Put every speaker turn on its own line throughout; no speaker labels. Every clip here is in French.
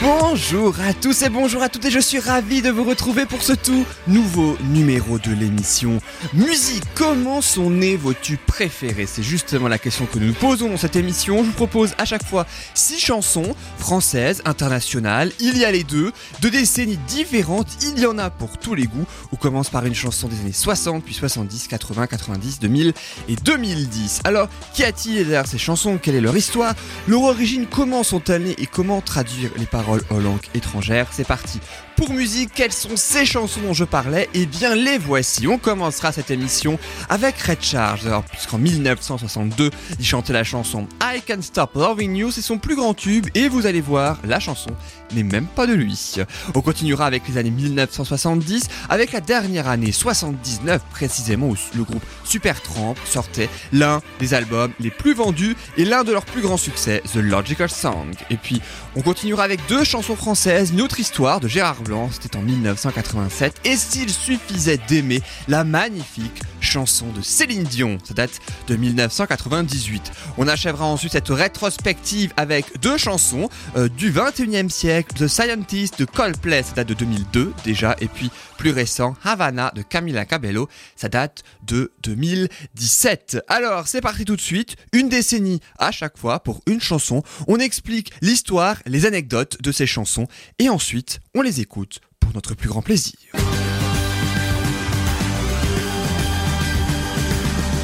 Bonjour à tous et bonjour à toutes et je suis ravi de vous retrouver pour ce tout nouveau numéro de l'émission Musique. Comment sont nés vos tubes préférés? C'est justement la question que nous posons dans cette émission. Je vous propose à chaque fois six chansons françaises, internationales. Il y a les deux, de décennies différentes. Il y en a pour tous les goûts. On commence par une chanson des années 60, puis 70, 80, 90, 2000 et 2010. Alors, qu'y a-t-il derrière ces chansons? Quelle est leur histoire? Leur origine Comment sont-elles nées? Et comment traduire les paroles aux langues étrangères C'est parti. Pour musique, quelles sont ces chansons dont je parlais? Eh bien, les voici. On commencera cette émission avec Red Charge, puisqu'en 1962, il chantait la chanson I Can't Stop Loving You, c'est son plus grand tube, et vous allez voir, la chanson n'est même pas de lui. On continuera avec les années 1970, avec la dernière année 79 précisément, où le groupe Supertramp sortait l'un des albums les plus vendus et l'un de leurs plus grands succès, The Logical Song. Et puis, on continuera avec deux chansons françaises, une autre histoire de Gérard Blanc, c'était en 1987, et s'il suffisait d'aimer la magnifique chanson de Céline Dion, ça date de 1998. On achèvera ensuite cette rétrospective avec deux chansons euh, du 21e siècle, The Scientist de Coldplay, ça date de 2002 déjà, et puis plus récent, Havana de Camila Cabello, ça date de 2017. Alors, c'est parti tout de suite, une décennie à chaque fois pour une chanson, on explique l'histoire, les anecdotes de ces chansons, et ensuite, on les écoute pour notre plus grand plaisir.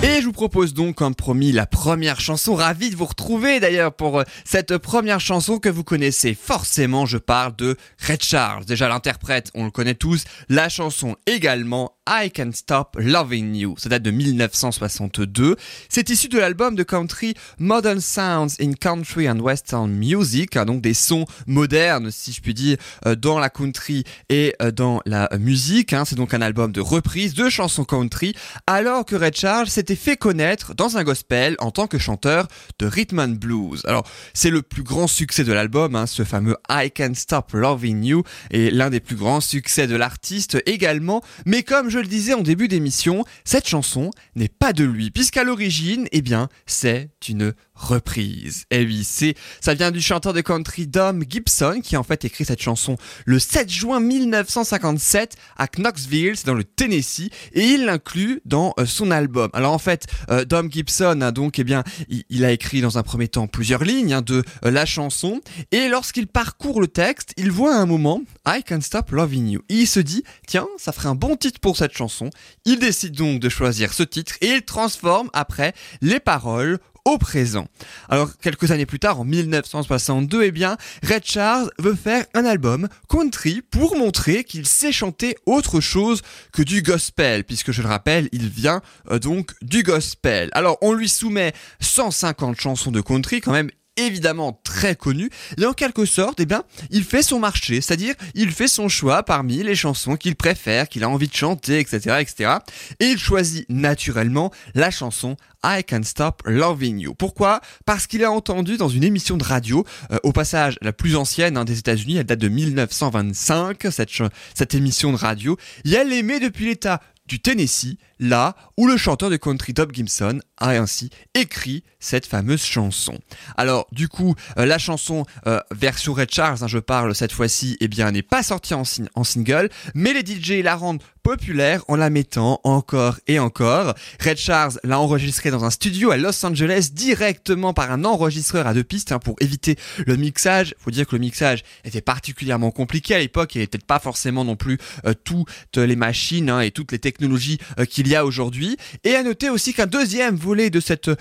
Et je vous propose donc, comme promis, la première chanson. Ravi de vous retrouver d'ailleurs pour euh, cette première chanson que vous connaissez forcément. Je parle de Red Charles. Déjà l'interprète, on le connaît tous. La chanson également, I Can't Stop Loving You. Ça date de 1962. C'est issu de l'album de country Modern Sounds in Country and Western Music. Hein, donc des sons modernes, si je puis dire, euh, dans la country et euh, dans la musique. Hein. C'est donc un album de reprise de chansons country. Alors que Red Charles, c'était fait connaître dans un gospel en tant que chanteur de rhythm and blues. Alors, c'est le plus grand succès de l'album, hein, ce fameux I Can't Stop Loving You, et l'un des plus grands succès de l'artiste également. Mais comme je le disais en début d'émission, cette chanson n'est pas de lui, puisqu'à l'origine, eh bien, c'est une reprise. Et eh oui, c'est, ça vient du chanteur de country Dom Gibson qui a en fait écrit cette chanson le 7 juin 1957 à Knoxville, c'est dans le Tennessee, et il l'inclut dans euh, son album. Alors en fait, euh, Dom Gibson a donc, eh bien, il, a écrit dans un premier temps plusieurs lignes hein, de euh, la chanson, et lorsqu'il parcourt le texte, il voit à un moment I Can't Stop Loving You. Il se dit, tiens, ça ferait un bon titre pour cette chanson. Il décide donc de choisir ce titre et il transforme après les paroles au présent. Alors quelques années plus tard, en 1962, eh bien, Red Charles veut faire un album country pour montrer qu'il sait chanter autre chose que du gospel, puisque je le rappelle, il vient euh, donc du gospel. Alors on lui soumet 150 chansons de country, quand même évidemment très connu, et en quelque sorte, eh bien, il fait son marché, c'est-à-dire il fait son choix parmi les chansons qu'il préfère, qu'il a envie de chanter, etc., etc. Et il choisit naturellement la chanson I Can't Stop Loving You. Pourquoi? Parce qu'il a entendu dans une émission de radio, euh, au passage la plus ancienne hein, des États-Unis, elle date de 1925, cette, cette émission de radio, et elle aimait depuis l'état du Tennessee, là où le chanteur de country Bob Gibson a ainsi écrit cette fameuse chanson. Alors du coup, euh, la chanson euh, version Red Charles, hein, je parle cette fois-ci, eh bien n'est pas sortie en, single, mais les DJ la rendent populaire en la mettant encore et encore. Red Charles l'a enregistré dans un studio à Los Angeles directement par un enregistreur à deux pistes hein, pour éviter le mixage. Faut dire que le mixage était particulièrement compliqué à l'époque et peut-être pas forcément non plus euh, toutes les machines hein, et toutes les technologies euh, qu'il y a aujourd'hui. Et à noter aussi qu'un deuxième volet de cette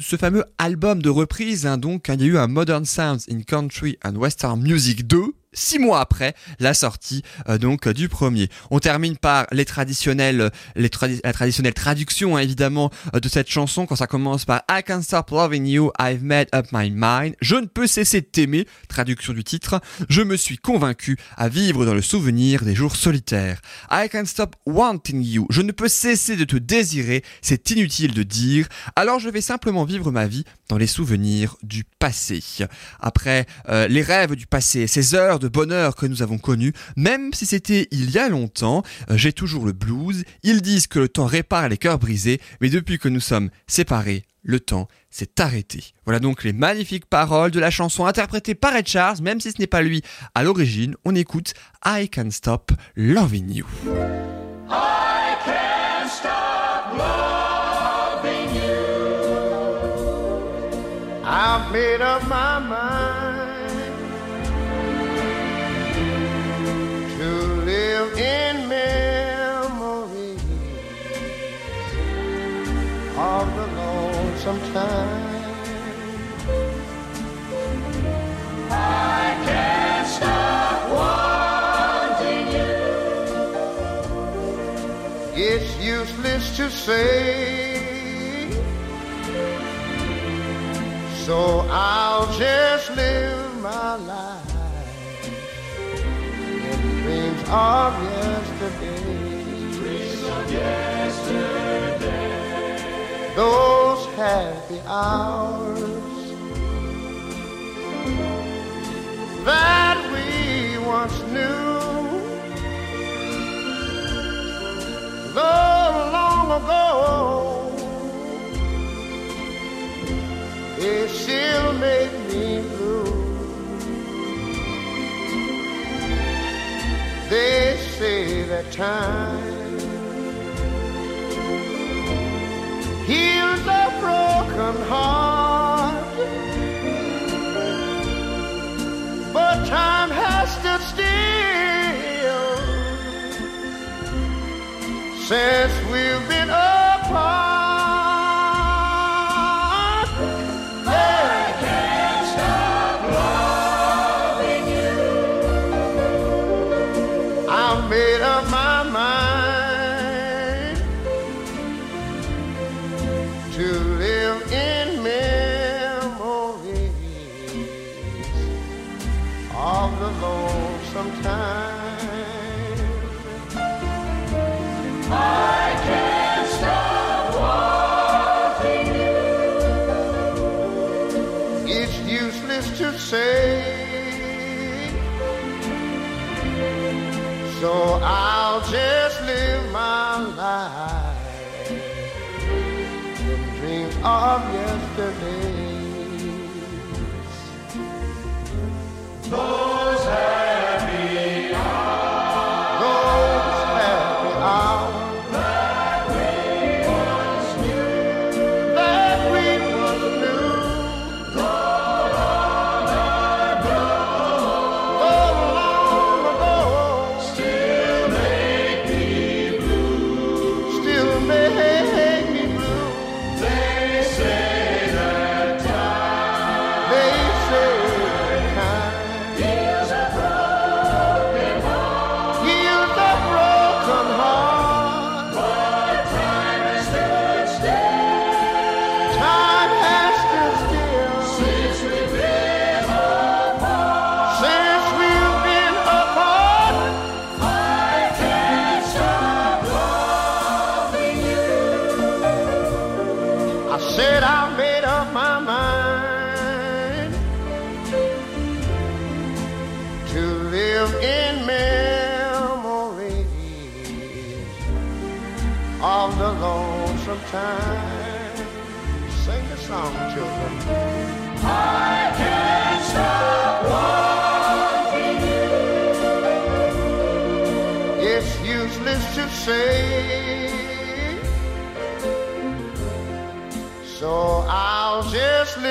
ce fameux album de reprise, hein, donc il y a eu un Modern Sounds in Country and Western Music 2 six mois après la sortie euh, donc du premier. On termine par les traditionnels, les la traditionnelle traduction hein, évidemment euh, de cette chanson quand ça commence par I can't stop loving you, I've made up my mind. Je ne peux cesser de t'aimer, traduction du titre. Je me suis convaincu à vivre dans le souvenir des jours solitaires. I can't stop wanting you. Je ne peux cesser de te désirer, c'est inutile de dire. Alors je vais simplement vivre ma vie dans les souvenirs du passé. Après euh, les rêves du passé, ces heures de bonheur que nous avons connu, même si c'était il y a longtemps. Euh, J'ai toujours le blues. Ils disent que le temps répare les cœurs brisés, mais depuis que nous sommes séparés, le temps s'est arrêté. Voilà donc les magnifiques paroles de la chanson interprétée par Ed Charles, même si ce n'est pas lui à l'origine. On écoute I Can't Stop Loving You.
Hours that we once knew. Though long ago, they still make me blue. They say that time useless to say, so I'll just live my life in dreams of yesterdays. Those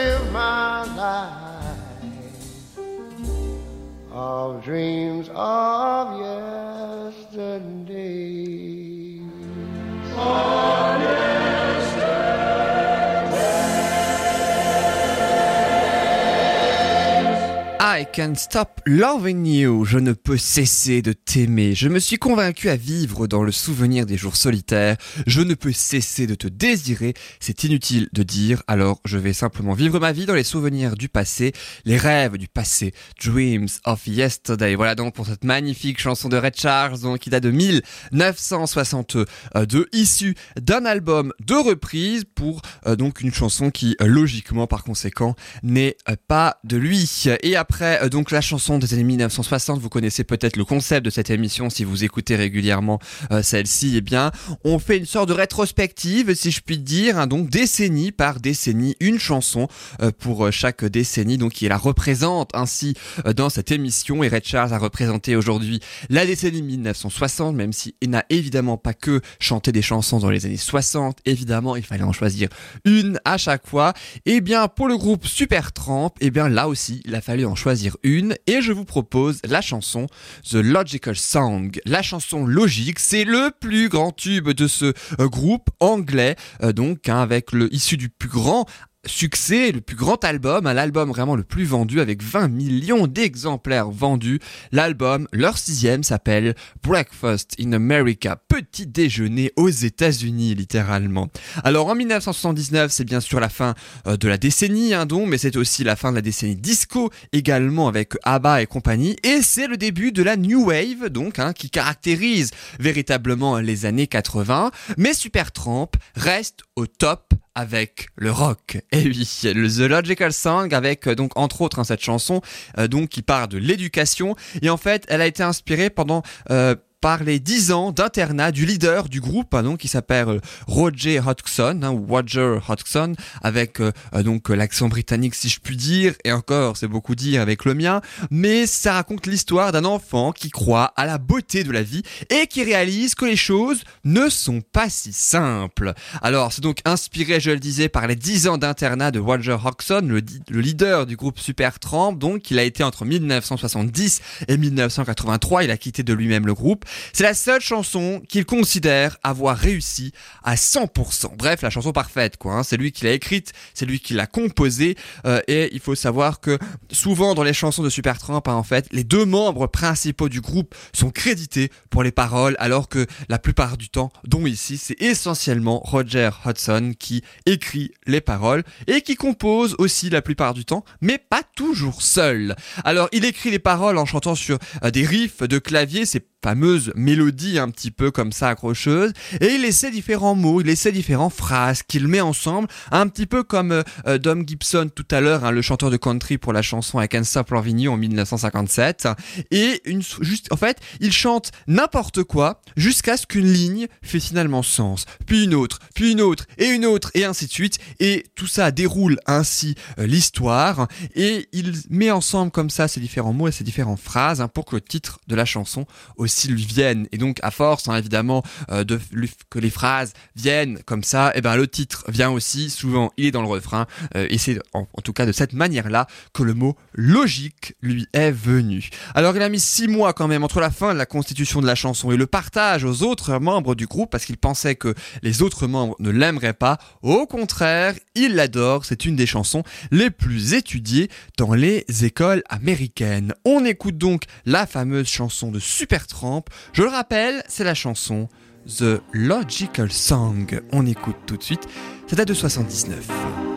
live my
I can't stop loving you. Je ne peux cesser de t'aimer. Je me suis convaincu à vivre dans le souvenir des jours solitaires. Je ne peux cesser de te désirer. C'est inutile de dire, alors je vais simplement vivre ma vie dans les souvenirs du passé, les rêves du passé. Dreams of yesterday. Voilà donc pour cette magnifique chanson de Red Charles, qui date de 1962, issue d'un album de reprise pour euh, donc une chanson qui, euh, logiquement, par conséquent, n'est euh, pas de lui. Et après euh, donc la chanson des années 1960, vous connaissez peut-être le concept de cette émission si vous écoutez régulièrement euh, celle-ci. Eh bien, on fait une sorte de rétrospective, si je puis dire, hein, donc décennie par décennie, une chanson euh, pour chaque décennie, donc qui la représente ainsi dans cette émission. Et Red Charles a représenté aujourd'hui la décennie 1960, même s'il n'a évidemment pas que chanté des chansons dans les années 60. Évidemment, il fallait en choisir une à chaque fois. Et bien, pour le groupe Supertramp, et bien là aussi, il a fallu en choisir une et je vous propose la chanson The Logical Song. La chanson logique, c'est le plus grand tube de ce euh, groupe anglais, euh, donc hein, avec le issu du plus grand succès, le plus grand album, l'album vraiment le plus vendu avec 20 millions d'exemplaires vendus. L'album, leur sixième, s'appelle Breakfast in America, petit déjeuner aux États-Unis littéralement. Alors en 1979, c'est bien sûr la fin euh, de la décennie hein, mais c'est aussi la fin de la décennie disco également avec ABBA et compagnie, et c'est le début de la New Wave donc hein, qui caractérise véritablement les années 80. Mais Supertramp reste au top avec le rock. Et oui, le The Logical Song avec euh, donc entre autres hein, cette chanson euh, donc qui part de l'éducation et en fait elle a été inspirée pendant euh, par les 10 ans d'internat du leader du groupe, hein, donc qui s'appelle euh, Roger Hodgson, hein, Roger Hodgson, avec euh, euh, donc l'accent britannique si je puis dire, et encore c'est beaucoup dire avec le mien, mais ça raconte l'histoire d'un enfant qui croit à la beauté de la vie et qui réalise que les choses ne sont pas si simples. Alors c'est donc inspiré, je le disais, par les 10 ans d'internat de Roger Hodgson, le, le, leader du groupe Supertramp, donc il a été entre 1970 et 1983, il a quitté de lui-même le groupe. C'est la seule chanson qu'il considère avoir réussi à 100%. Bref, la chanson parfaite, quoi. Hein. C'est lui qui l'a écrite, c'est lui qui l'a composée, euh, et il faut savoir que souvent dans les chansons de Supertramp, hein, en fait, les deux membres principaux du groupe sont crédités pour les paroles, alors que la plupart du temps, dont ici, c'est essentiellement Roger Hudson qui écrit les paroles et qui compose aussi la plupart du temps, mais pas toujours seul. Alors, il écrit les paroles en chantant sur euh, des riffs de clavier, c'est mélodie un petit peu comme ça accrocheuse et il essaie différents mots, il essaie différentes phrases qu'il met ensemble un petit peu comme euh, Dom Gibson tout à l'heure, hein, le chanteur de country pour la chanson Stop Loving You en 1957 et une juste en fait il chante n'importe quoi jusqu'à ce qu'une ligne fait finalement sens. Puis une autre puis une autre et une autre et ainsi de suite et tout ça déroule ainsi euh, l'histoire et il met ensemble comme ça ces différents mots et ces différentes phrases hein, pour que le titre de la chanson aussi lui Et donc, à force, hein, évidemment, euh, de que les phrases viennent comme ça, et eh ben le titre vient aussi. Souvent, il est dans le refrain. Euh, et c'est en, tout cas de cette manière-là que le mot logique lui est venu. Alors, il a mis six mois quand même entre la fin de la constitution de la chanson et le partage aux autres membres du groupe parce qu'il pensait que les autres membres ne l'aimeraient pas. Au contraire, il l'adore. C'est une des chansons les plus étudiées dans les écoles américaines. On écoute donc la fameuse chanson de Super je le rappelle, c'est la chanson The Logical Song. On écoute tout de suite. Ça date de 79.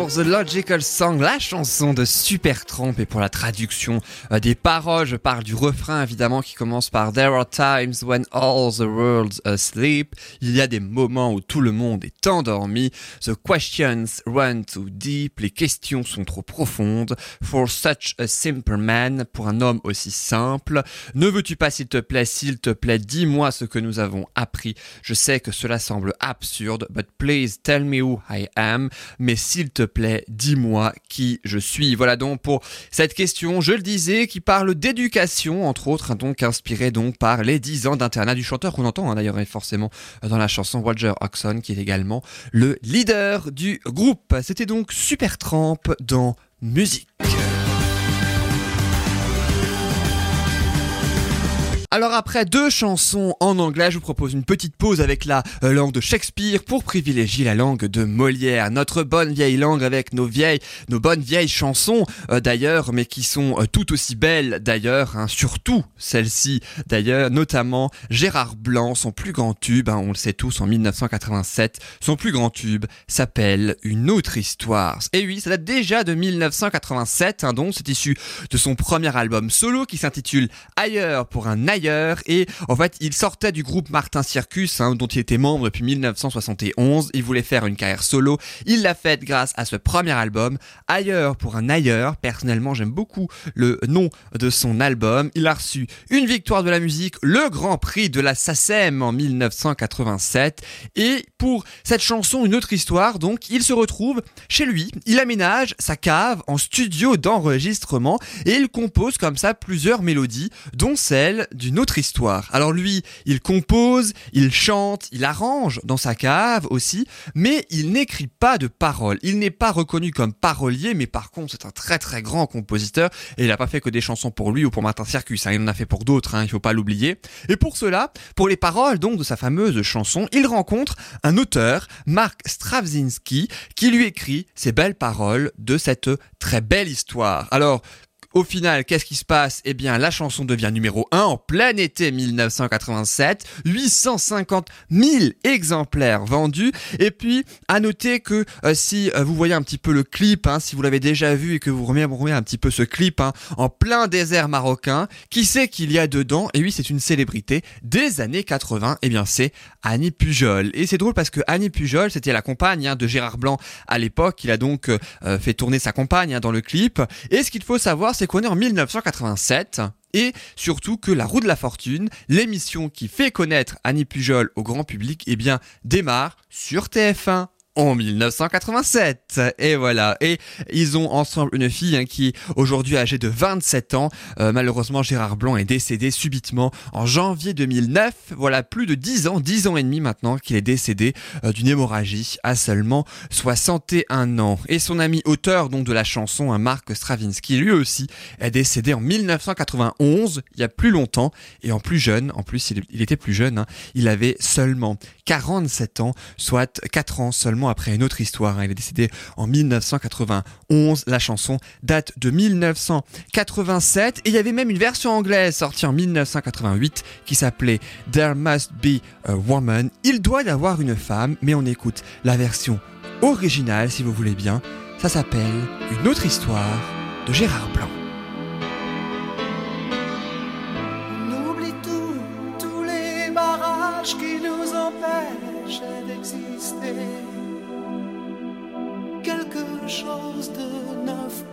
Pour The Logical Song, la chanson de Supertramp et pour la traduction euh, des paroles, je parle du refrain évidemment qui commence par There are times when all the world's asleep. Il y a des moments où tout le monde est endormi. The questions run too deep. Les questions sont trop profondes. For such a simple man, pour un homme aussi simple. Ne veux-tu pas s'il te plaît, s'il te plaît, dis-moi ce que nous avons appris. Je sais que cela semble absurde, but please tell me who I am. Mais s'il te plaît, dis-moi qui je suis. Voilà donc pour cette question, je le disais, qui parle d'éducation, entre autres, hein, donc inspirée donc par les 10 ans d'internat du chanteur qu'on entend hein, d'ailleurs forcément dans la chanson Roger Oxon, qui est également le leader du groupe. C'était donc Super Tramp dans musique. Alors après deux chansons en anglais, je vous propose une petite pause avec la euh, langue de Shakespeare pour privilégier la langue de Molière, notre bonne vieille langue avec nos vieilles, nos bonnes vieilles chansons euh, d'ailleurs, mais qui sont euh, tout aussi belles d'ailleurs, hein, surtout celle-ci d'ailleurs, notamment Gérard Blanc, son plus grand tube, hein, on le sait tous en 1987, son plus grand tube s'appelle Une autre histoire. Et oui, ça date déjà de 1987, hein, donc c'est issu de son premier album solo qui s'intitule Ailleurs pour un ailleurs et en fait il sortait du groupe Martin Circus hein, dont il était membre depuis 1971, il voulait faire une carrière solo, il l'a faite grâce à ce premier album, Ailleurs pour un ailleurs, personnellement j'aime beaucoup le nom de son album, il a reçu une victoire de la musique, le Grand Prix de la SACEM en 1987 et pour cette chanson Une autre histoire donc il se retrouve chez lui, il aménage sa cave en studio d'enregistrement et il compose comme ça plusieurs mélodies dont celle du autre histoire. Alors lui, il compose, il chante, il arrange dans sa cave aussi, mais il n'écrit pas de paroles. Il n'est pas reconnu comme parolier, mais par contre c'est un très très grand compositeur et il n'a pas fait que des chansons pour lui ou pour Martin Circus. Hein. Il en a fait pour d'autres, hein, il faut pas l'oublier. Et pour cela, pour les paroles donc de sa fameuse chanson, il rencontre un auteur, Mark Straczynski, qui lui écrit ces belles paroles de cette très belle histoire. Alors, au final, qu'est-ce qui se passe? Eh bien, la chanson devient numéro 1 en plein été 1987, 850 000 exemplaires vendus. Et puis, à noter que euh, si euh, vous voyez un petit peu le clip, hein, si vous l'avez déjà vu et que vous remettez un petit peu ce clip hein, en plein désert marocain, qui sait qu'il y a dedans? Et oui, c'est une célébrité des années 80. Eh bien, c'est Annie Pujol. Et c'est drôle parce que Annie Pujol, c'était la compagne hein, de Gérard Blanc à l'époque. Il a donc euh, fait tourner sa compagne dans le clip. Et ce qu'il faut savoir, c'est en 1987 et surtout que La Roue de la Fortune, l'émission qui fait connaître Annie Pujol au grand public, eh démarre sur TF1 en 1987. Et voilà. Et ils ont ensemble une fille hein, qui est aujourd'hui âgée de 27 ans. Euh, malheureusement, Gérard Blanc est décédé subitement en janvier 2009. Voilà, plus de 10 ans, 10 ans et demi maintenant qu'il est décédé euh, d'une hémorragie à seulement 61 ans. Et son ami auteur de la chanson, hein, Marc Stravinsky, lui aussi est décédé en 1991, il y a plus longtemps et en plus jeune. En plus, il, était plus jeune. Hein. il avait seulement 47 ans, soit 4 ans seulement après une autre histoire. Hein. Il est décédé en 1991. La chanson date de 1987 et il y avait même une version anglaise sortie en 1988 qui s'appelait There Must Be a Woman. Il doit y avoir une femme, mais on écoute la version originale si vous voulez bien. Ça s'appelle Une autre histoire de Gérard Blanc.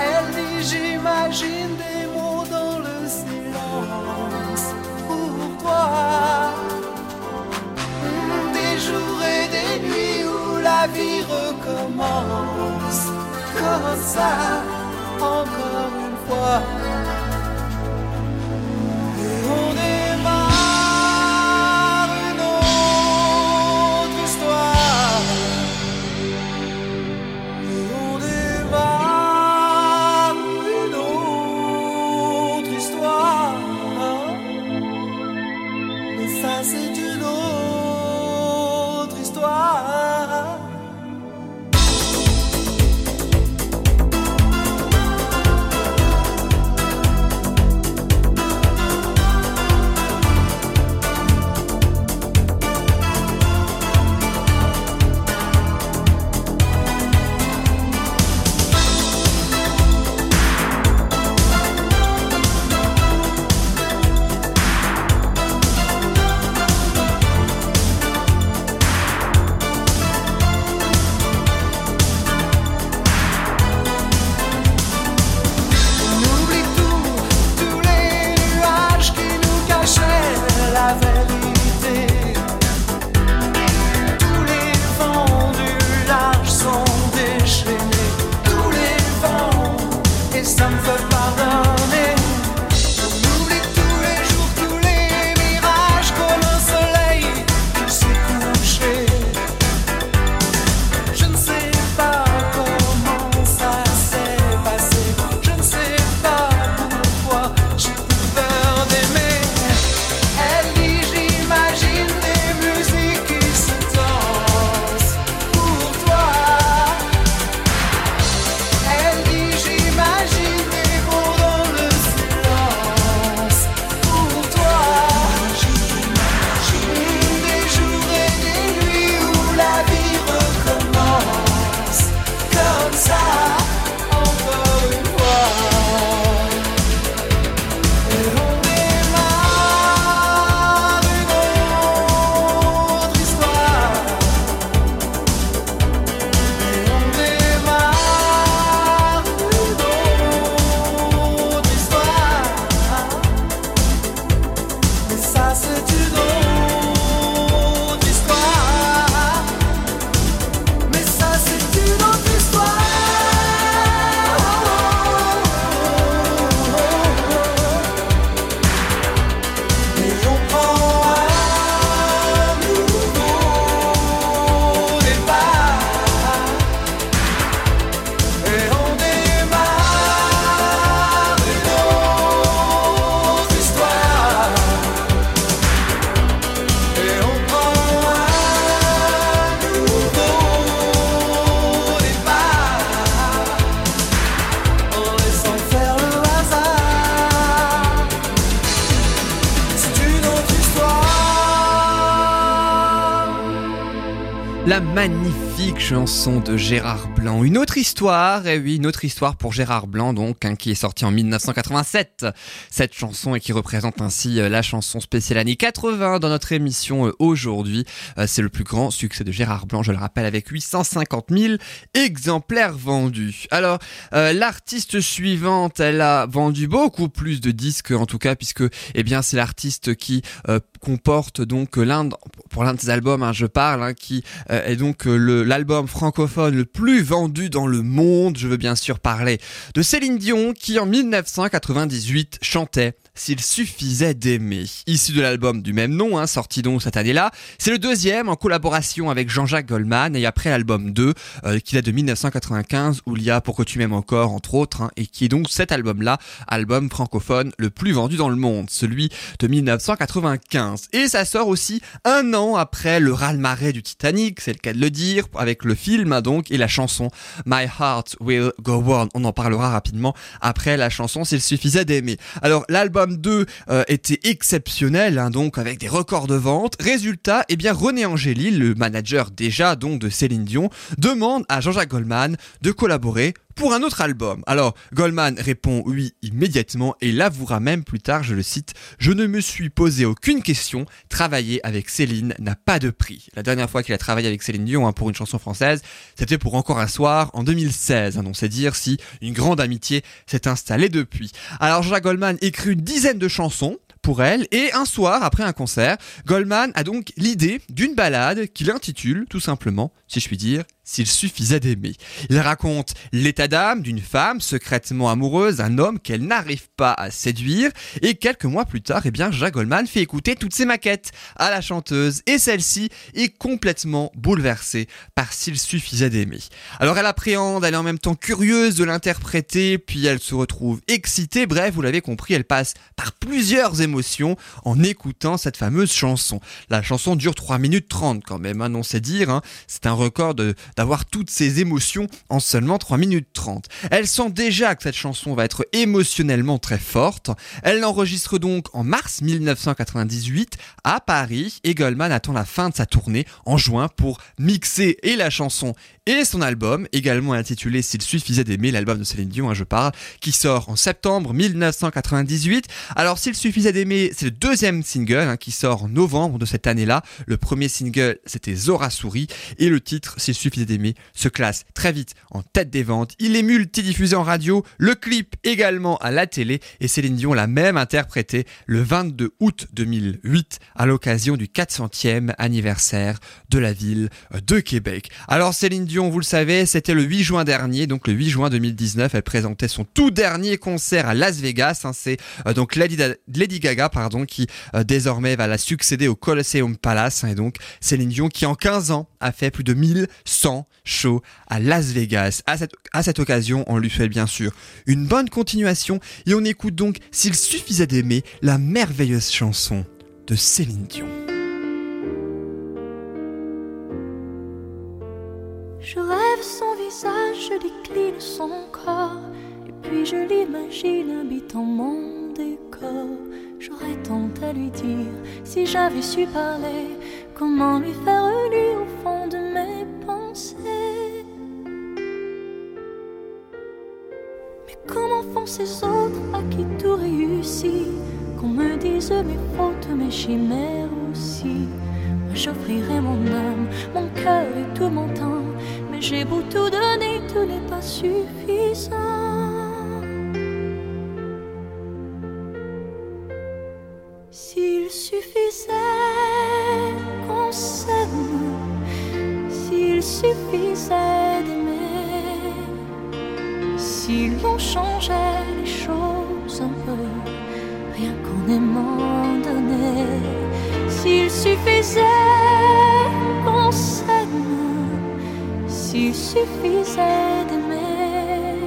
Elle dit j'imagine des mots dans le silence pour toi. Des jours et des nuits où la vie recommence comme ça encore une fois.
Chanson de Gérard Blanc. Une autre histoire, et oui, une autre histoire pour Gérard Blanc, donc, hein, qui est sorti en 1987. Cette chanson et qui représente ainsi euh, la chanson spéciale année 80 dans notre émission euh, aujourd'hui. Euh, c'est le plus grand succès de Gérard Blanc, je le rappelle, avec 850 000 exemplaires vendus. Alors, l'artiste suivante, elle a vendu beaucoup plus de disques, en tout cas, puisque, eh bien, c'est l'artiste qui comporte donc l'un, pour l'un de ses albums, hein, je parle, hein, qui est donc l'album francophone le plus vendu dans le monde. Je veux bien sûr parler de Céline Dion qui en 1998 chantait s'il suffisait d'aimer. Issu de l'album du même nom, hein, sorti donc cette année-là, c'est le deuxième en collaboration avec Jean-Jacques Goldman et après l'album 2 euh, qui date de 1995 où il y a Pourquoi tu m'aimes encore entre autres hein, et qui est donc cet album-là, album francophone le plus vendu dans le monde, celui de 1995. Et ça sort aussi un an après le raz-de-marée du Titanic, c'est le cas de le dire, avec le film hein, donc et la chanson My Heart Will Go On. On en parlera rapidement après la chanson s'il suffisait d'aimer. Alors l'album 2 euh, était exceptionnel, hein, donc avec des records de vente. Résultat, eh bien René Angélil, le manager déjà donc de Céline Dion, demande à Jean-Jacques Goldman de collaborer pour un autre album. Alors, Goldman répond oui immédiatement et l'avouera même plus tard, je le cite, Je ne me suis posé aucune question, travailler avec Céline n'a pas de prix. La dernière fois qu'il a travaillé avec Céline Dion hein, pour une chanson française, c'était pour Encore un soir en 2016. Hein, donc c'est dire si une grande amitié s'est installée depuis. Alors Jean-Jacques Goldman écrit une dizaine de chansons, pour elle. Et un soir, après un concert, Goldman a donc l'idée d'une balade qu'il intitule tout simplement, si je puis dire, s'il suffisait d'aimer. Il raconte l'état d'âme d'une femme secrètement amoureuse, un homme qu'elle n'arrive pas à séduire, et quelques mois plus tard, eh bien, Jacques Goldman fait écouter toutes ses maquettes à la chanteuse, et celle-ci est complètement bouleversée par s'il suffisait d'aimer. Alors elle appréhende, elle est en même temps curieuse de l'interpréter, puis elle se retrouve excitée, bref, vous l'avez compris, elle passe par plusieurs émotions en écoutant cette fameuse chanson. La chanson dure 3 minutes 30 quand même, hein, non c'est dire, hein. c'est un record de d'avoir toutes ces émotions en seulement 3 minutes 30. Elle sent déjà que cette chanson va être émotionnellement très forte. Elle l'enregistre donc en mars 1998 à Paris et Goldman attend la fin de sa tournée en juin pour mixer et la chanson et son album, également intitulé S'il suffisait d'aimer, l'album de Céline Dion, hein, je parle, qui sort en septembre 1998. Alors S'il suffisait d'aimer, c'est le deuxième single hein, qui sort en novembre de cette année-là. Le premier single, c'était Zora Souris et le titre S'il suffisait d'aimer se classe très vite en tête des ventes. Il est multidiffusé en radio, le clip également à la télé et Céline Dion l'a même interprété le 22 août 2008 à l'occasion du 400e anniversaire de la ville de Québec. Alors Céline Dion, vous le savez, c'était le 8 juin dernier, donc le 8 juin 2019, elle présentait son tout dernier concert à Las Vegas. Hein, c'est euh, donc Lady, Gaga, pardon, qui euh, désormais va la succéder au Coliseum Palace. Hein, et donc Céline Dion qui en 15 ans a fait plus de 1100 shows à Las Vegas. À cette, à cette occasion, on lui fait bien sûr une bonne continuation et on écoute donc S'il suffisait d'aimer la merveilleuse chanson de Céline Dion.
Je rêve son visage, je décline son corps, et puis je l'imagine habitant mon décor. J'aurais tant à lui dire si j'avais su parler, comment lui faire lire au fond de mes Mais comment font ces autres à qui tout réussit, qu'on me dise mes fautes, mes chimères aussi. Moi j'offrirai mon âme, mon cœur et tout mon temps j'ai beau tout donner, tout n'est pas suffisant. S'il suffisait suffisait d'aimer, si l'on changeait les choses un peu, rien qu'en aimant donner, s'il suffisait qu'on s'il suffisait d'aimer,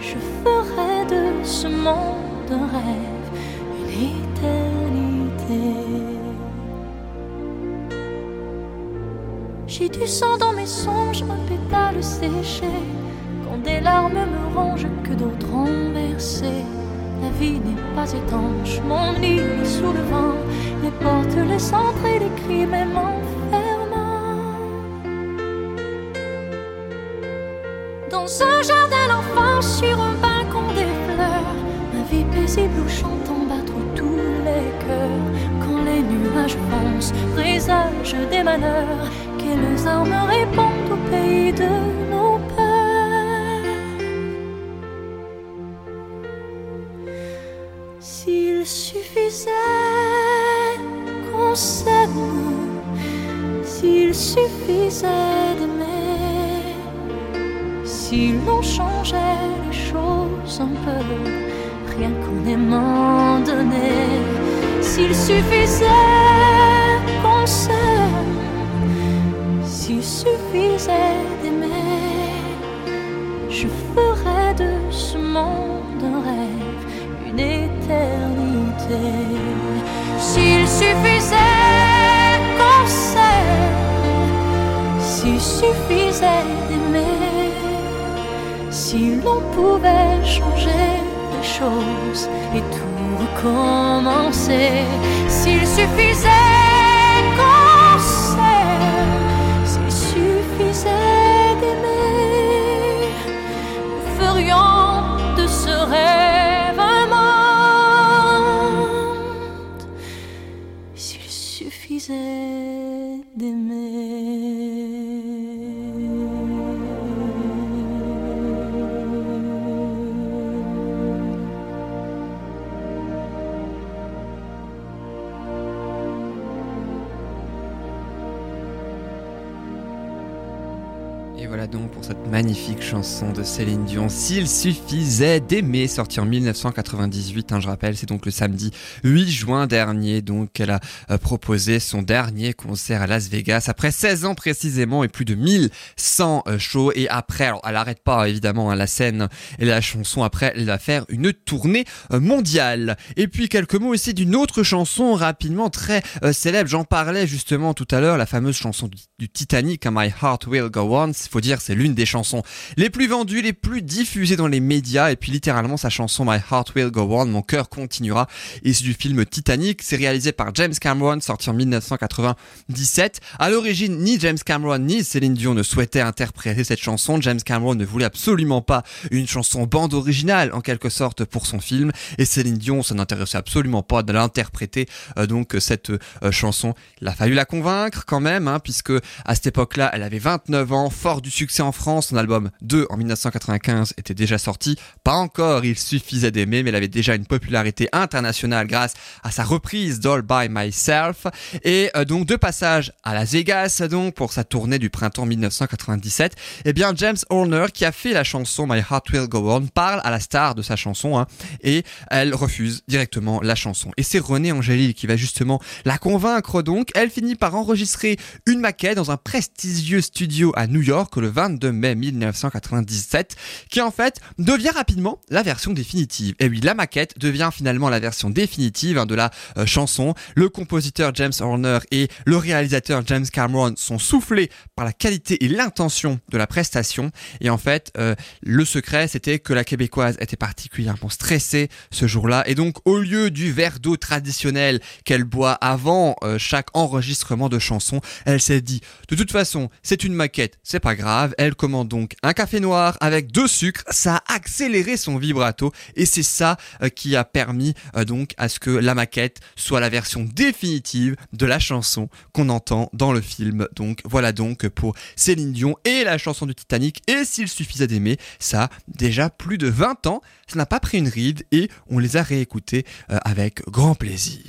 je ferais de ce monde un rêve, Tu sens dans mes songes un pétale séché, quand des larmes me rongent que d'autres ont versé, la vie n'est pas étanche, mon lit est sous le vent, les portes, les centres et les cris, même. Dans un jardin, l'enfant sur un balcon des fleurs, ma vie paisible où j'entends battre tous les cœurs, quand les nuages foncent, présage des malheurs quelles armes répondent au pays de nos peurs. S'il suffisait qu'on s'aime, s'il suffisait d'aimer, si l'on changeait les choses un peu, rien qu'en aimant donner, s'il suffisait qu'on s'aime, s'il suffisait d'aimer, je ferais de ce monde un rêve, une éternité. S'il suffisait qu'on s'aime, s'il suffisait d'aimer, si l'on pouvait changer les choses et tout recommencer, s'il suffisait rêve un monde. S'il suffisait
chanson de Céline Dion, S'il suffisait d'aimer, sortie en 1998, hein, je rappelle, c'est donc le samedi 8 juin dernier, donc qu'elle a euh, proposé son dernier concert à Las Vegas, après 16 ans précisément et plus de 1100 euh, shows, et après, alors elle n'arrête pas évidemment hein, la scène et la chanson, après elle va faire une tournée euh, mondiale. Et puis quelques mots aussi d'une autre chanson rapidement très célèbre, j'en parlais justement tout à l'heure, la fameuse chanson du, du Titanic, hein, My Heart Will Go On, il faut dire c'est l'une des chansons les plus vendues, les plus diffusées dans les médias, et puis littéralement sa chanson My Heart Will Go On, Mon cœur continuera, issue du film Titanic, c'est réalisé par James Cameron, sorti en 1997. À l'origine, ni James Cameron ni Céline Dion ne souhaitaient interpréter cette chanson, James Cameron ne voulait absolument pas une chanson bande originale en quelque sorte pour son film, et Céline Dion, ça n'intéressait absolument pas de l'interpréter euh, donc cette euh, chanson. Il a fallu la convaincre quand même, hein, puisque à cette époque-là, elle avait 29 ans, fort du succès en France, son album 2 en 1995 était déjà sorti, pas encore il suffisait d'aimer, mais elle avait déjà une popularité internationale grâce à sa reprise d'All By Myself, et euh, donc de passage à Las Vegas, donc pour sa tournée du printemps 1997, eh bien James Horner, qui a fait la chanson My Heart Will Go On, parle à la star de sa chanson, hein, et elle refuse directement la chanson. Et c'est René Angélil qui va justement la convaincre donc, elle finit par enregistrer une maquette dans un prestigieux studio à New York le 22 mai 1997, qui en fait devient rapidement la version définitive. Et oui, la maquette devient finalement la version définitive hein, de la euh, chanson. Le compositeur James Horner et le réalisateur James Cameron sont soufflés par la qualité et l'intention de la prestation. Et en fait, euh, le secret, c'était que la québécoise était particulièrement stressée ce jour-là. Et donc, au lieu du verre d'eau traditionnel qu'elle boit avant euh, chaque enregistrement de chanson, elle s'est dit, de toute façon, c'est une maquette, c'est pas grave. Elle commande donc un café noir avec deux sucres. Ça a accéléré son vibrato et c'est ça euh, qui a permis euh, donc à ce que la maquette soit la version définitive de la chanson qu'on entend dans le film. Donc voilà donc pour Céline Dion et la chanson du Titanic. Et s'il suffisait d'aimer, ça a déjà plus de 20 ans. Ça n'a pas pris une ride et on les a réécoutés euh, avec grand plaisir.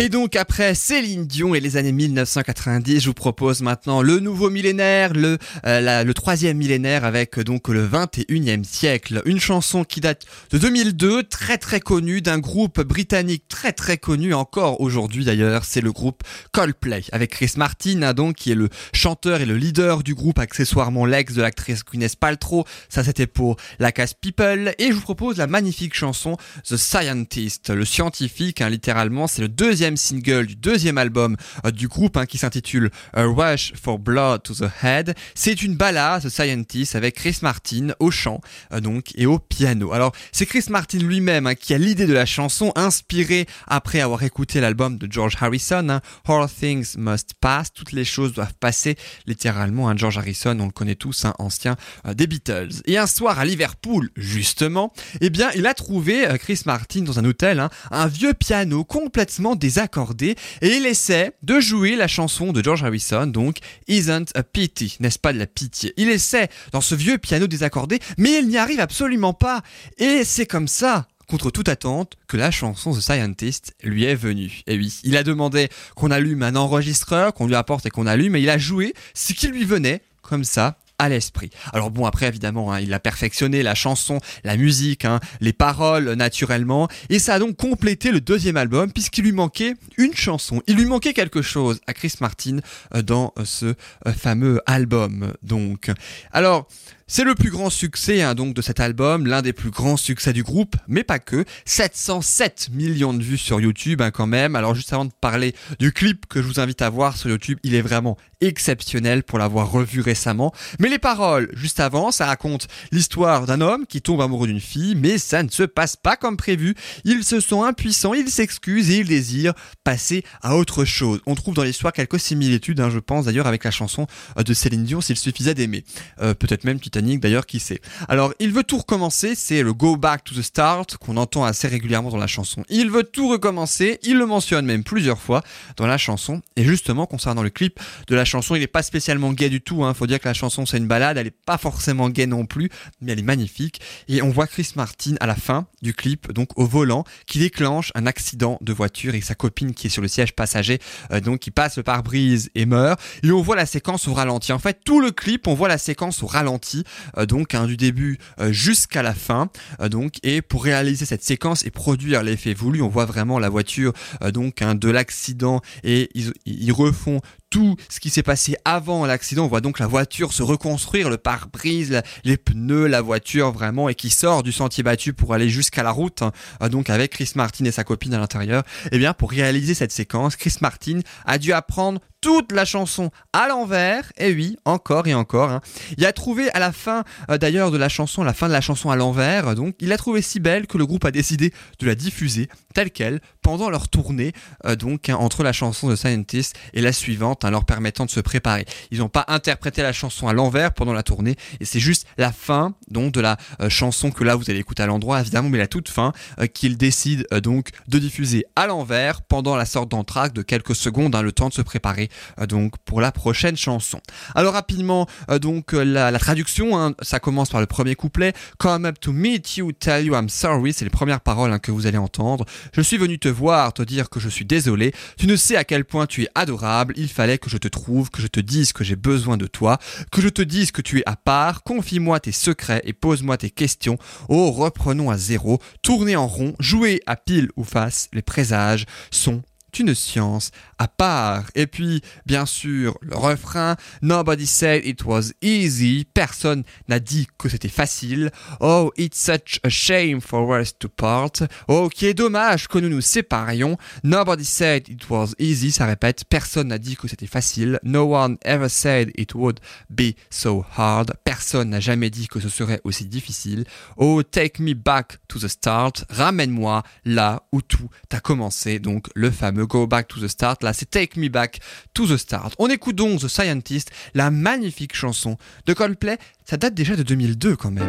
Et donc après Céline Dion et les années 1990, je vous propose maintenant le nouveau millénaire, le, euh, le troisième millénaire avec euh, donc le 21e siècle. Une chanson qui date de 2002, très très connue, d'un groupe britannique très très connu encore aujourd'hui d'ailleurs, c'est le groupe Coldplay, avec Chris Martin hein, donc qui est le chanteur et le leader du groupe, accessoirement l'ex de l'actrice Gwyneth Paltrow, ça c'était pour la case People, et je vous propose la magnifique chanson The Scientist, le scientifique hein, littéralement, c'est le deuxième single du deuxième album euh, du groupe hein, qui s'intitule A Rush for Blood to the Head. C'est une ballade, The Scientist, avec Chris Martin au chant euh, donc et au piano. Alors c'est Chris Martin lui-même hein, qui a l'idée de la chanson, inspirée après avoir écouté l'album de George Harrison, hein, All Things Must Pass, toutes les choses doivent passer, littéralement. Hein, George Harrison, on le connaît tous, ancien euh, des Beatles. Et un soir à Liverpool, justement, eh bien il a trouvé Chris Martin dans un hôtel un vieux piano complètement désaccordé et il essaie de jouer la chanson de George Harrison, donc Isn't a Pity, n'est-ce pas de la pitié? Il essaie dans ce vieux piano désaccordé, mais il n'y arrive absolument pas. Et c'est comme ça contre toute attente, que la chanson The Scientist lui est venue. Et oui, il a demandé qu'on allume un enregistreur, qu'on lui apporte et qu'on allume, et il a joué ce qui lui venait, comme ça, à l'esprit. Alors bon, après évidemment, hein, il a perfectionné la chanson, la musique, hein, les paroles naturellement, et ça a donc complété le deuxième album puisqu'il lui manquait une chanson. Il lui manquait quelque chose à Chris Martin euh, dans euh, ce euh, fameux album. Donc, alors c'est le plus grand succès hein, donc de cet album, l'un des plus grands succès du groupe, mais pas que. 707 millions de vues sur YouTube hein, quand même. Alors juste avant de parler du clip que je vous invite à voir sur YouTube, il est vraiment exceptionnel pour l'avoir revu récemment. Mais les paroles, juste avant, ça raconte l'histoire d'un homme qui tombe amoureux d'une fille, mais ça ne se passe pas comme prévu. Ils se sont impuissants, ils s'excusent et ils désirent passer à autre chose. On trouve dans l'histoire quelques similitudes, hein, je pense d'ailleurs avec la chanson euh, de Céline Dion, s'il suffisait d'aimer. Euh, Peut-être même d'ailleurs, qui sait. Alors, il veut tout recommencer, c'est le go back to the start qu'on entend assez régulièrement dans la chanson. Il veut tout recommencer, il le mentionne même plusieurs fois dans la chanson. Et justement, concernant le clip de la chanson, il n'est pas spécialement gay du tout. Hein. Faut dire que la chanson c'est une balade, elle n'est pas forcément gay non plus, mais elle est magnifique. Et on voit Chris Martin à la fin du clip, donc au volant, qui déclenche un accident de voiture et sa copine qui est sur le siège passager, euh, donc qui passe le pare-brise et meurt. Et on voit la séquence au ralenti. En fait, tout le clip, on voit la séquence au ralenti donc hein, du début euh, jusqu'à la fin. Euh, donc et pour réaliser cette séquence et produire l'effet voulu, on voit vraiment la voiture donc hein, de l'accident et ils, refont tout ce qui s'est passé avant l'accident. On voit donc la voiture se reconstruire, le pare-brise, les pneus, la voiture vraiment, et qui sort du sentier battu pour aller jusqu'à la route. Hein. donc avec Chris Martin et sa copine à l'intérieur. Eh bien pour réaliser cette séquence, Chris Martin a dû apprendre toute la chanson à l'envers, et oui, encore et encore. Hein. Il a trouvé à la fin euh, d'ailleurs de la chanson, la fin de la chanson à l'envers, donc il a trouvé si belle que le groupe a décidé de la diffuser telle qu'elle pendant leur tournée, euh, donc hein, entre la chanson de Scientist et la suivante, hein, leur permettant de se préparer. Ils n'ont pas interprété la chanson à l'envers pendant la tournée, et c'est juste la fin donc de la euh, chanson que là vous allez écouter à l'endroit évidemment, mais la toute fin qu'ils décident donc de diffuser à l'envers pendant la sorte d'entracte de quelques secondes, le temps de se préparer euh, donc pour la prochaine chanson. Alors rapidement, euh, donc euh, la, traduction, hein, ça commence par le premier couplet. Come up to meet you, tell you I'm sorry, c'est les premières paroles hein, que vous allez entendre. Je suis venu te voir, te dire que je suis désolé. Tu ne sais à quel point tu es adorable. Il fallait que je te trouve, que je te dise que j'ai besoin de toi, que je te dise que tu es à part. Confie-moi tes secrets et pose-moi tes questions. Oh, reprenons à zéro, tourner en rond, jouer à pile ou face. Les présages sont une science à part. Et puis, bien sûr, le refrain Nobody said it was easy. Personne n'a dit que c'était facile. Oh, it's such a shame for us to part. Oh, qui est dommage que nous nous séparions. Nobody said it was easy. Ça répète, personne n'a dit que c'était facile. No one ever said it would be so hard. Personne n'a jamais dit que ce serait aussi difficile. Oh, take me back to the start. Ramène-moi là où tout a commencé. Donc, le fameux Go Back to the Start. Là, c'est Take Me Back to the Start. On écoute donc The Scientist, la magnifique chanson de Coldplay. Ça date déjà de 2002 quand même.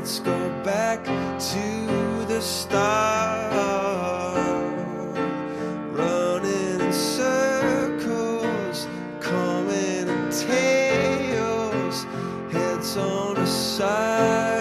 let's go back to the start. Running circles, coming in tails, heads on a
side.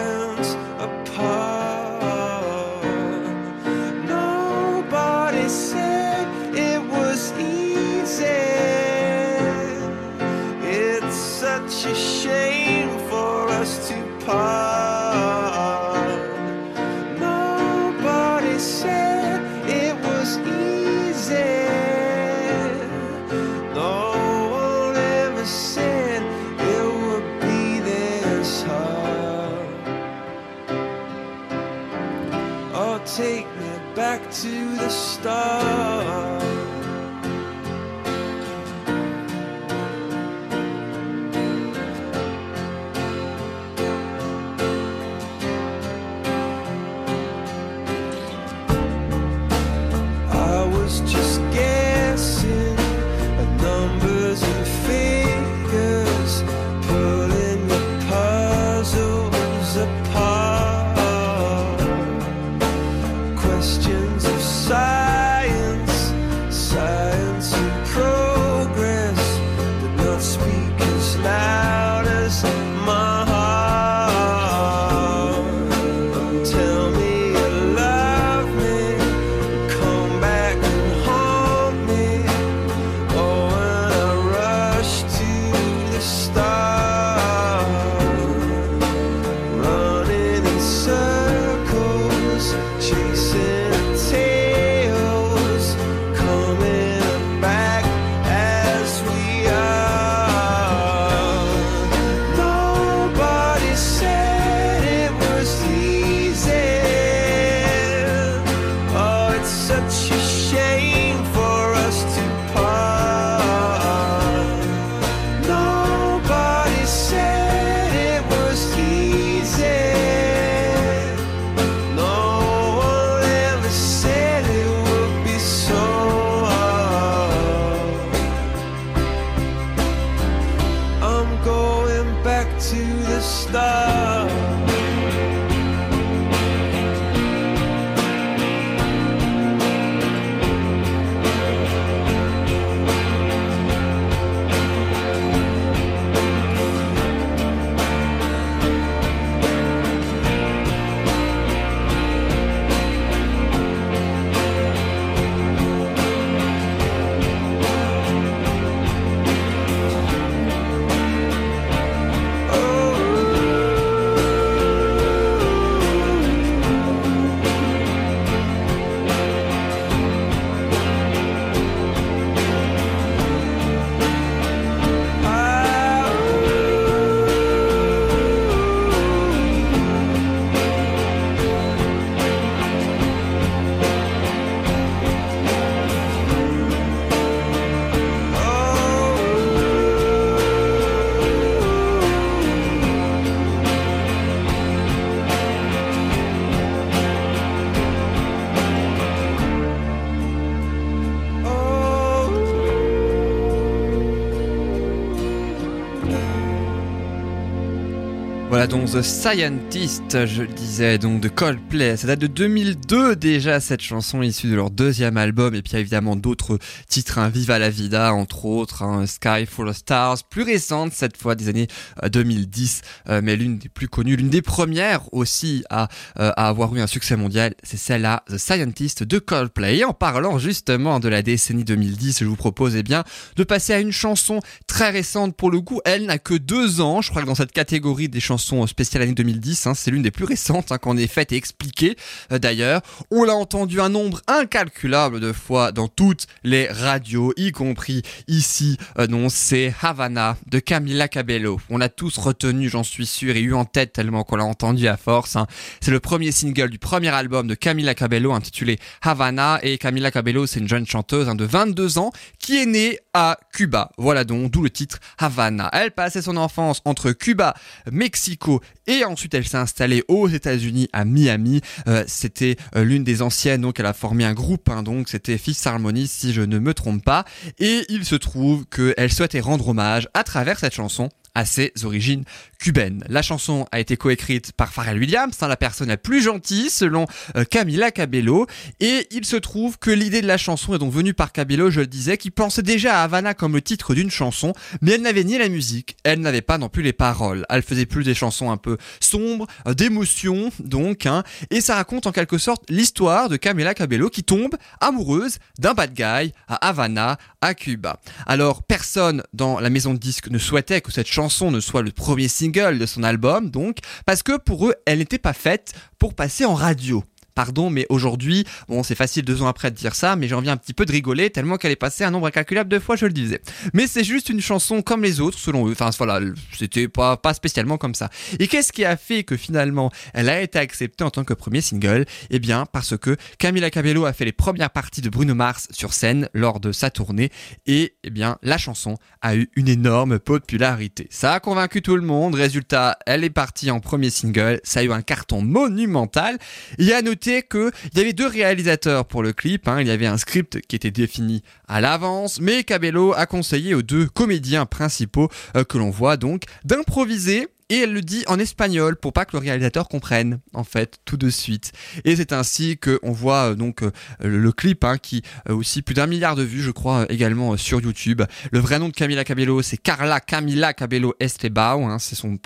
Donc The Scientist, je le disais, donc de Coldplay. Ça date de 2002 déjà cette chanson issue de leur deuxième album et puis évidemment d'autres titres, hein, Viva la Vida entre autres, hein, Sky Full of Stars, plus récente cette fois des années euh, 2010, euh, mais l'une des plus connues, l'une des premières aussi à, euh, à avoir eu un succès mondial, c'est celle-là, The Scientist de Coldplay. Et en parlant justement de la décennie 2010, je vous propose eh bien de passer à une chanson très récente pour le coup. Elle n'a que deux ans, je crois que dans cette catégorie des chansons spéciales année 2010, hein, c'est l'une des plus récentes hein, qu'on ait faites et expliquées euh, d'ailleurs. On l'a entendu un nombre incalculable de fois dans toutes les radios, y compris ici. Euh, non, c'est Havana de Camila Cabello. On l'a tous retenu, j'en suis sûr, et eu en tête tellement qu'on l'a entendu à force. hein. C'est le premier single du premier album de Camila Cabello intitulé Havana. Et Camila Cabello, c'est une jeune chanteuse de 22 ans qui est née à Cuba. Voilà donc, d'où le titre Havana. Elle passait son enfance entre Cuba, Mexico et ensuite elle s'est installée aux États-Unis à Miami. Euh, c'était euh, l'une des anciennes, donc elle a formé un groupe, hein, donc c'était Fifth Harmony si je ne me trompe pas. Et il se trouve qu'elle souhaitait rendre hommage à travers cette chanson à ses origines cubaines. La chanson a été coécrite par Pharrell Williams, hein, la personne la plus gentille selon euh, Camila Cabello, et il se trouve que l'idée de la chanson est donc venue par Cabello, je le disais, qui pensait déjà à Havana comme le titre d'une chanson, mais elle n'avait ni la musique, elle n'avait pas non plus les paroles. Elle faisait plus des chansons un peu sombres, euh, d'émotion donc, hein, et ça raconte en quelque sorte l'histoire de Camila Cabello qui tombe amoureuse d'un bad guy à Havana à Cuba. Alors personne dans la maison de disques ne souhaitait que cette chanson ne soit le premier single de son album, donc, parce que pour eux, elle n'était pas faite pour passer en radio pardon, mais aujourd'hui, bon, c'est facile deux ans après de dire ça, mais j'ai envie un petit peu de rigoler tellement qu'elle est passée un nombre incalculable de fois, je le disais. Mais c'est juste une chanson comme les autres, selon eux. Enfin, voilà, c'était pas, pas spécialement comme ça. Et qu'est-ce qui a fait que finalement, elle a été acceptée en tant que premier single? Eh bien, parce que Camila Cabello a fait les premières parties de Bruno Mars sur scène lors de sa tournée, et eh bien, la chanson a eu une énorme popularité. Ça a convaincu tout le monde. Résultat, elle est partie en premier single. Ça a eu un carton monumental. Il y a noté qu'il y avait deux réalisateurs pour le clip. Hein. Il y avait un script qui était défini à l'avance, mais Cabello a conseillé aux deux comédiens principaux euh, que l'on voit donc d'improviser et elle le dit en espagnol pour pas que le réalisateur comprenne en fait tout de suite. Et c'est ainsi que on voit euh, donc euh, le clip hein, qui a aussi plus d'un milliard de vues je crois également sur YouTube. Le vrai nom de Camila Cabello c'est Carla Camila Cabello Estebao, hein, c'est son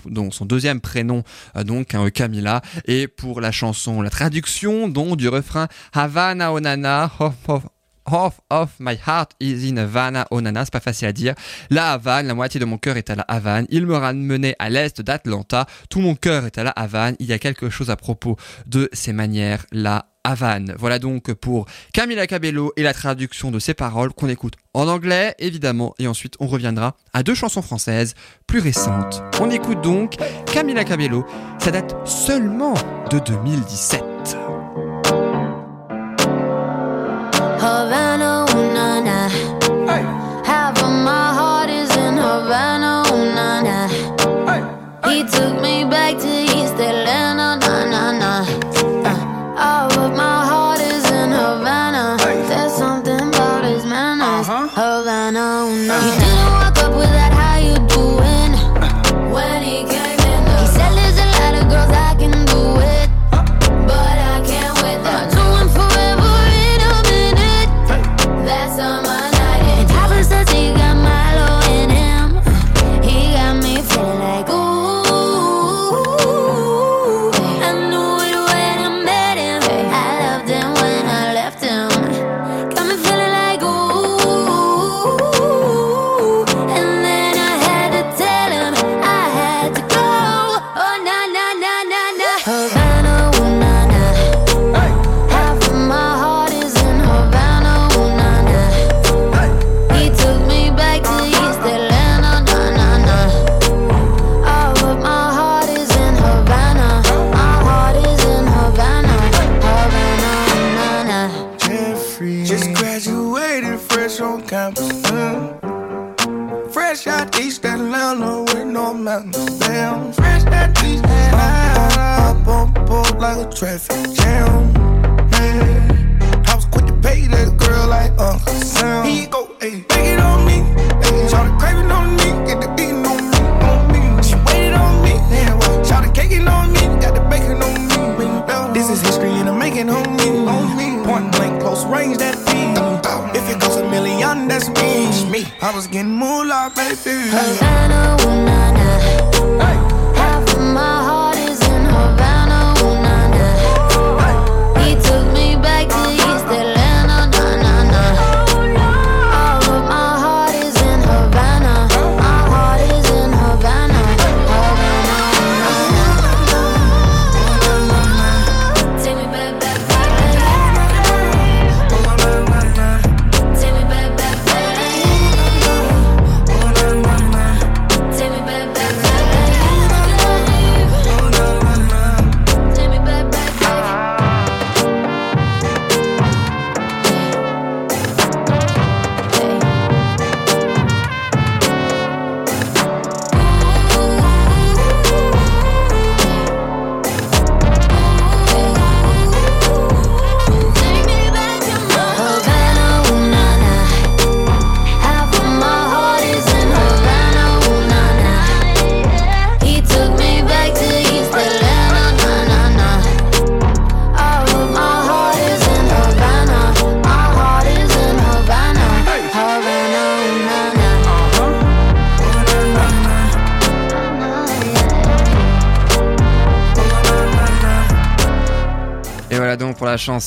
deuxième prénom donc hein, Camila et pour la chanson la traduction donc du refrain Havana Onana Half of my heart is in Havana, Onana, c'est pas facile à dire. La Havane, la moitié de mon cœur est à la Havane. Il me ramenait à l'est d'Atlanta. Tout mon cœur est à la Havane. Il y a quelque chose à propos de ces manières, la Havane. Voilà donc pour Camila Cabello et la traduction de ces paroles qu'on écoute en anglais, évidemment, et ensuite on reviendra à deux chansons françaises plus récentes. On écoute donc Camila Cabello. Ça date seulement de 2017.
Back to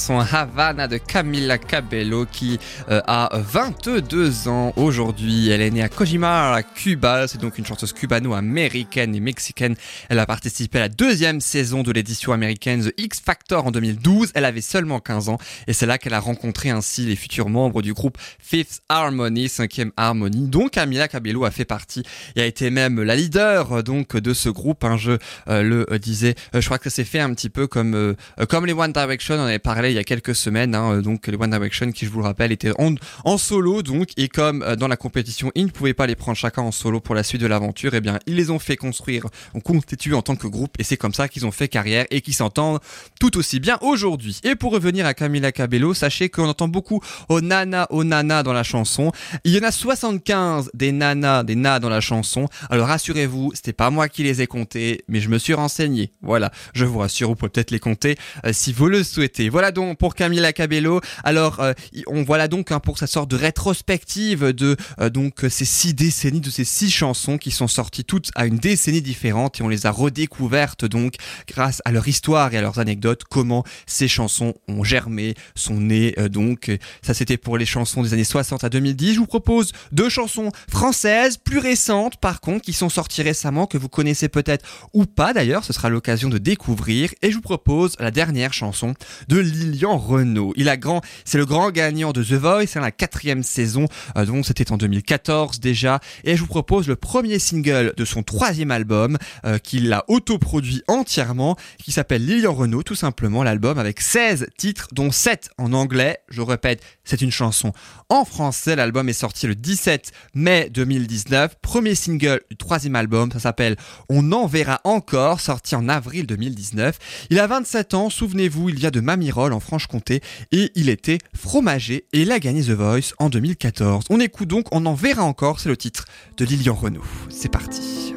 chanson Havana de Camila Cabello qui euh, a 22 ans aujourd'hui. Elle est née à Kojima, à Cuba. C'est donc une chanteuse cubano-américaine et mexicaine. Elle a participé à la deuxième saison de l'édition américaine The X Factor en 2012. Elle avait seulement 15 ans et c'est là qu'elle a rencontré ainsi les futurs membres du groupe Fifth Harmony, 5 Harmony, dont Camila Cabello a fait partie et a été même la leader donc de ce groupe. Un jeu euh, le disait. Euh, je crois que c'est fait un petit peu comme euh, comme les One Direction. On avait parlé y a quelques semaines. Hein, donc les One Direction, qui je vous le rappelle, étaient en, solo donc et comme dans la compétition, ils ne pouvaient pas les prendre chacun en solo pour la suite de l'aventure. Et eh bien, ils les ont fait construire, on constitue en tant que groupe et c'est comme ça qu'ils ont fait carrière et qu'ils s'entendent tout aussi bien aujourd'hui. Et pour revenir à Camila Cabello, sachez qu'on entend beaucoup au nana, au nana dans la chanson. Il y en a 75 des nanas, des nas dans la chanson. Alors rassurez-vous, c'était pas moi qui les ai comptés, mais je me suis renseigné. Voilà, je vous rassure, vous pouvez peut-être les compter euh, si vous le souhaitez. Voilà donc pour Camila Cabello. Alors, euh, on voilà donc hein, pour sa sorte de rétrospective de euh, donc ces six décennies, de ces six chansons qui sont sorties toutes à une décennie différente et on les a redécouvertes donc grâce à leur histoire et à leurs anecdotes, comment ces chansons ont germé, sont nées donc. Ça c'était pour les chansons des années 60 à 2010. Je vous propose deux chansons françaises plus récentes par contre qui sont sorties récemment que vous connaissez peut-être ou pas d'ailleurs, ce sera l'occasion de découvrir et je vous propose la dernière chanson de Lilian Renault. Il a grand, c'est le grand gagnant de The Voice, c'est la quatrième saison, euh, donc c'était en 2014 déjà, et je vous propose le premier single de son troisième album euh, qu'il a autoproduit entièrement, qui s'appelle Lilian Renault, tout simplement l'album avec 16 titres, dont 7 en anglais. Je répète, c'est une chanson en français. L'album est sorti le 17 mai 2019. Premier single du troisième album, ça s'appelle On en verra encore, sorti en avril 2019. Il a 27 ans, souvenez-vous, il vient de Mamirol en Franche-Comté et il était fromager et il a gagné The Voice en 2014. On écoute donc On en verra encore, c'est le titre de Lilian Renault. C'est parti.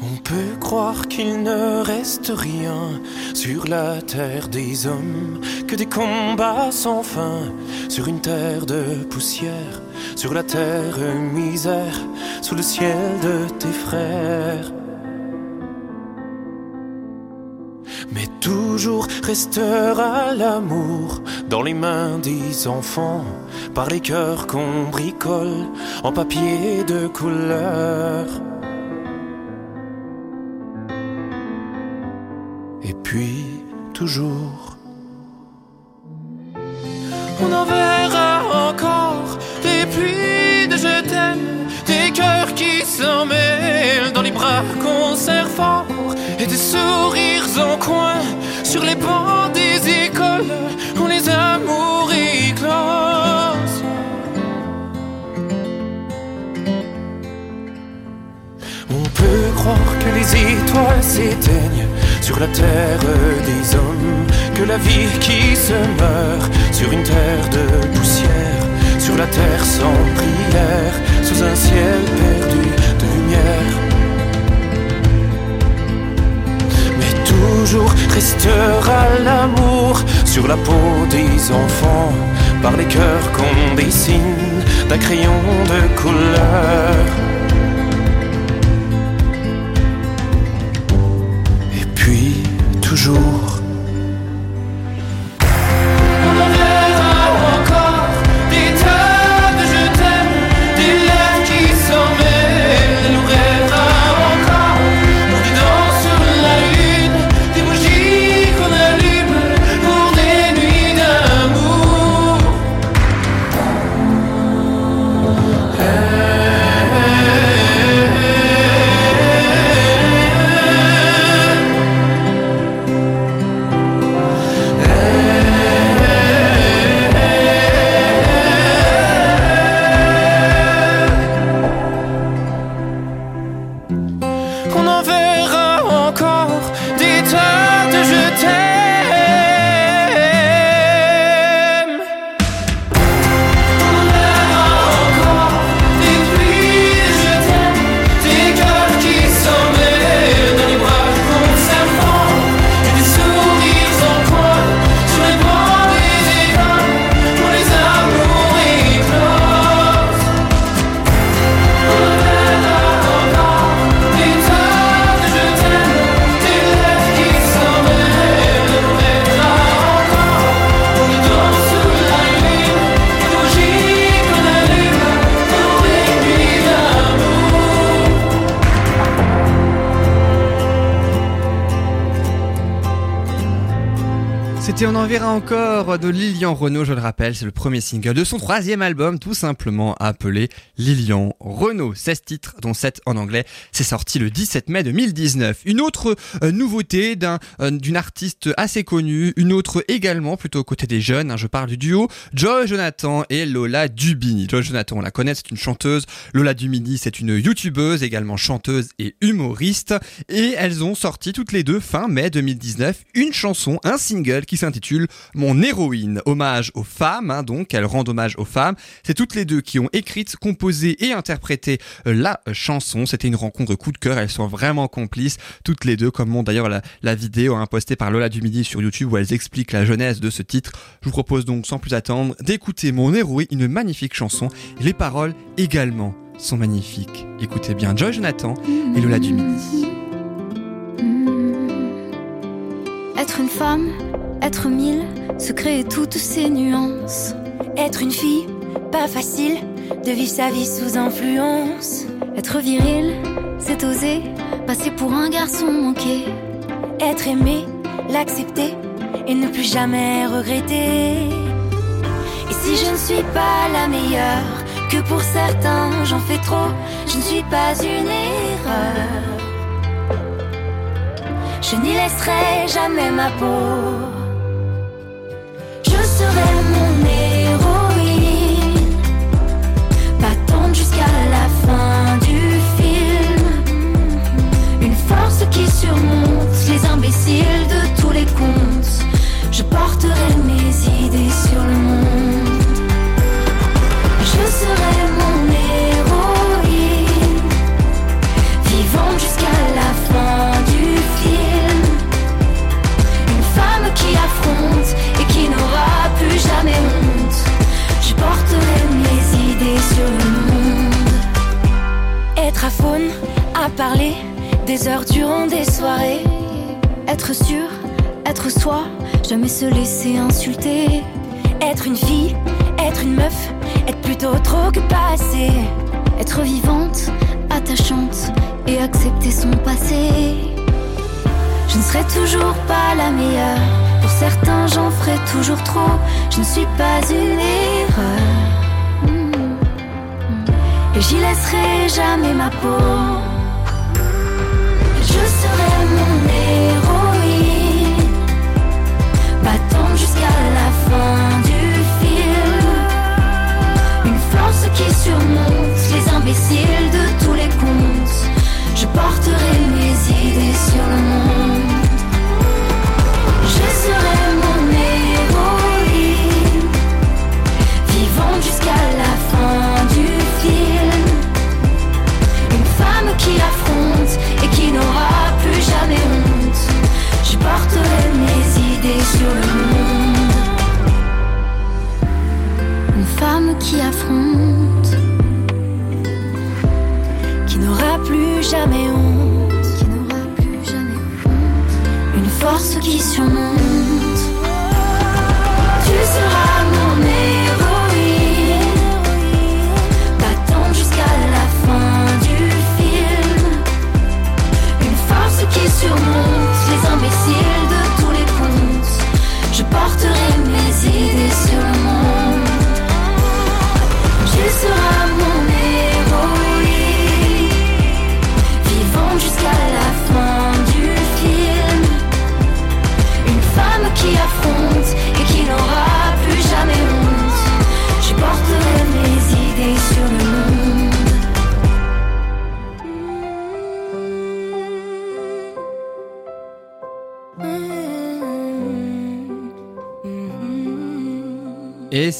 On peut croire qu'il ne reste rien sur la terre des hommes, que des combats sans fin, sur une terre de poussière, sur la terre misère, sous le ciel de tes frères. Mais toujours restera l'amour dans les mains des enfants, par les cœurs qu'on bricole en papier de couleur. Et puis toujours. On en verra encore des pluies de je des cœurs qui s'en mêlent dans les bras qu'on serre fort et des sourires en coin sur les bancs des écoles où les amours éclosent. On peut croire que les étoiles s'éteignent sur la terre des hommes, que la vie qui se meurt sur une terre de poussière, sur la terre sans prière, sous un ciel perdu de lumière. Mais toujours restera l'amour sur la peau des enfants, par les cœurs qu'on dessine d'un crayon de couleur. Toujours
C'était On en verra encore de Lilian Renault, je le rappelle, c'est le premier single de son troisième album, tout simplement appelé Lilian Renault. 16 titres, dont 7 en anglais. C'est sorti le 17 mai 2019. Une autre euh, nouveauté d'un euh, d'une artiste assez connue, une autre également plutôt aux côtés des jeunes. hein, je parle du duo Joy Jonathan et Lola Dubini. Joy Jonathan, on la connaît, c'est une chanteuse. Lola Dubini, c'est une youtubeuse, également chanteuse et humoriste. Et elles ont sorti toutes les deux fin mai 2019 une chanson, un single qui s'intitule Mon héroïne. Hommage aux femmes, hein, donc elles rendent hommage aux femmes. C'est toutes les deux qui ont écrite, composé et interprété la chanson. C'était une rencontre coup de cœur. Elles sont vraiment complices, toutes les deux, comme montre d'ailleurs la, vidéo hein, postée par Lola Dumidi sur YouTube où elles expliquent la genèse de ce titre. Je vous propose donc sans plus attendre d'écouter Mon héroïne, une magnifique chanson. Les paroles également sont magnifiques. Écoutez bien Joy Jonathan et Lola Dumidi.
Être une femme, être mille, se créer toutes ces nuances. Être une fille, pas facile de vivre sa vie sous influence. Être viril, c'est oser passer pour un garçon manqué. Être aimé, l'accepter et ne plus jamais regretter. Et si je ne suis pas la meilleure, que pour certains j'en fais trop, je ne suis pas une erreur. Je n'y laisserai jamais ma peau. Porterai mes idées sur le monde. Je serai se laisser insulter. Être une fille, être une meuf, être plutôt trop que pas assez. Être vivante, attachante et accepter son passé. Je ne serai toujours pas la meilleure. Pour certains, j'en ferai toujours trop. Je ne suis pas une erreur. Et j'y laisserai jamais ma peau. Du film. Une force qui surmonte les imbéciles de tous les contes. Je porterai qui affronte, qui n'aura plus jamais honte. Qui n'aura plus jamais honte. Une force qui surmonte. Tu seras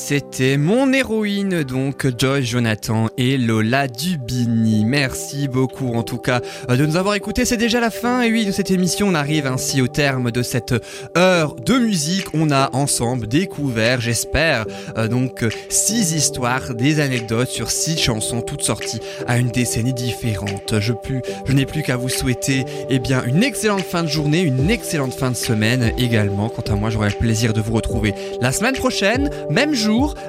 c'était mon héroïne donc Joy Jonathan et Lola Dubini. Merci beaucoup en tout cas euh, de nous avoir écoutés. C'est déjà la fin et oui de cette émission. On arrive ainsi au terme de cette heure de musique. On a ensemble découvert, j'espère, euh, donc six histoires, des anecdotes sur six chansons toutes sorties à une décennie différente. Je, n'ai plus qu'à vous souhaiter eh bien une excellente fin de journée, une excellente fin de semaine également. Quant à moi, j'aurai le plaisir de vous retrouver la semaine prochaine, même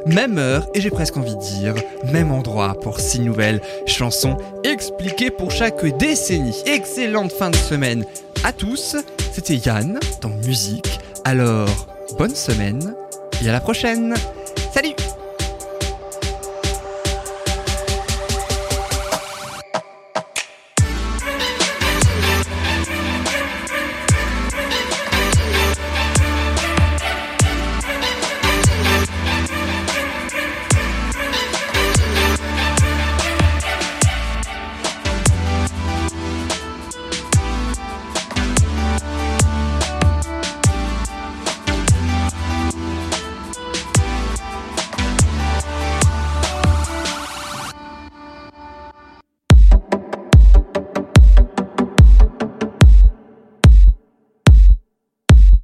même heure et j'ai presque envie de dire même endroit pour six nouvelles chansons expliquées pour chaque décennie. Excellente fin de semaine à tous. C'était Yann dans musique. Alors, bonne semaine et à la prochaine. Salut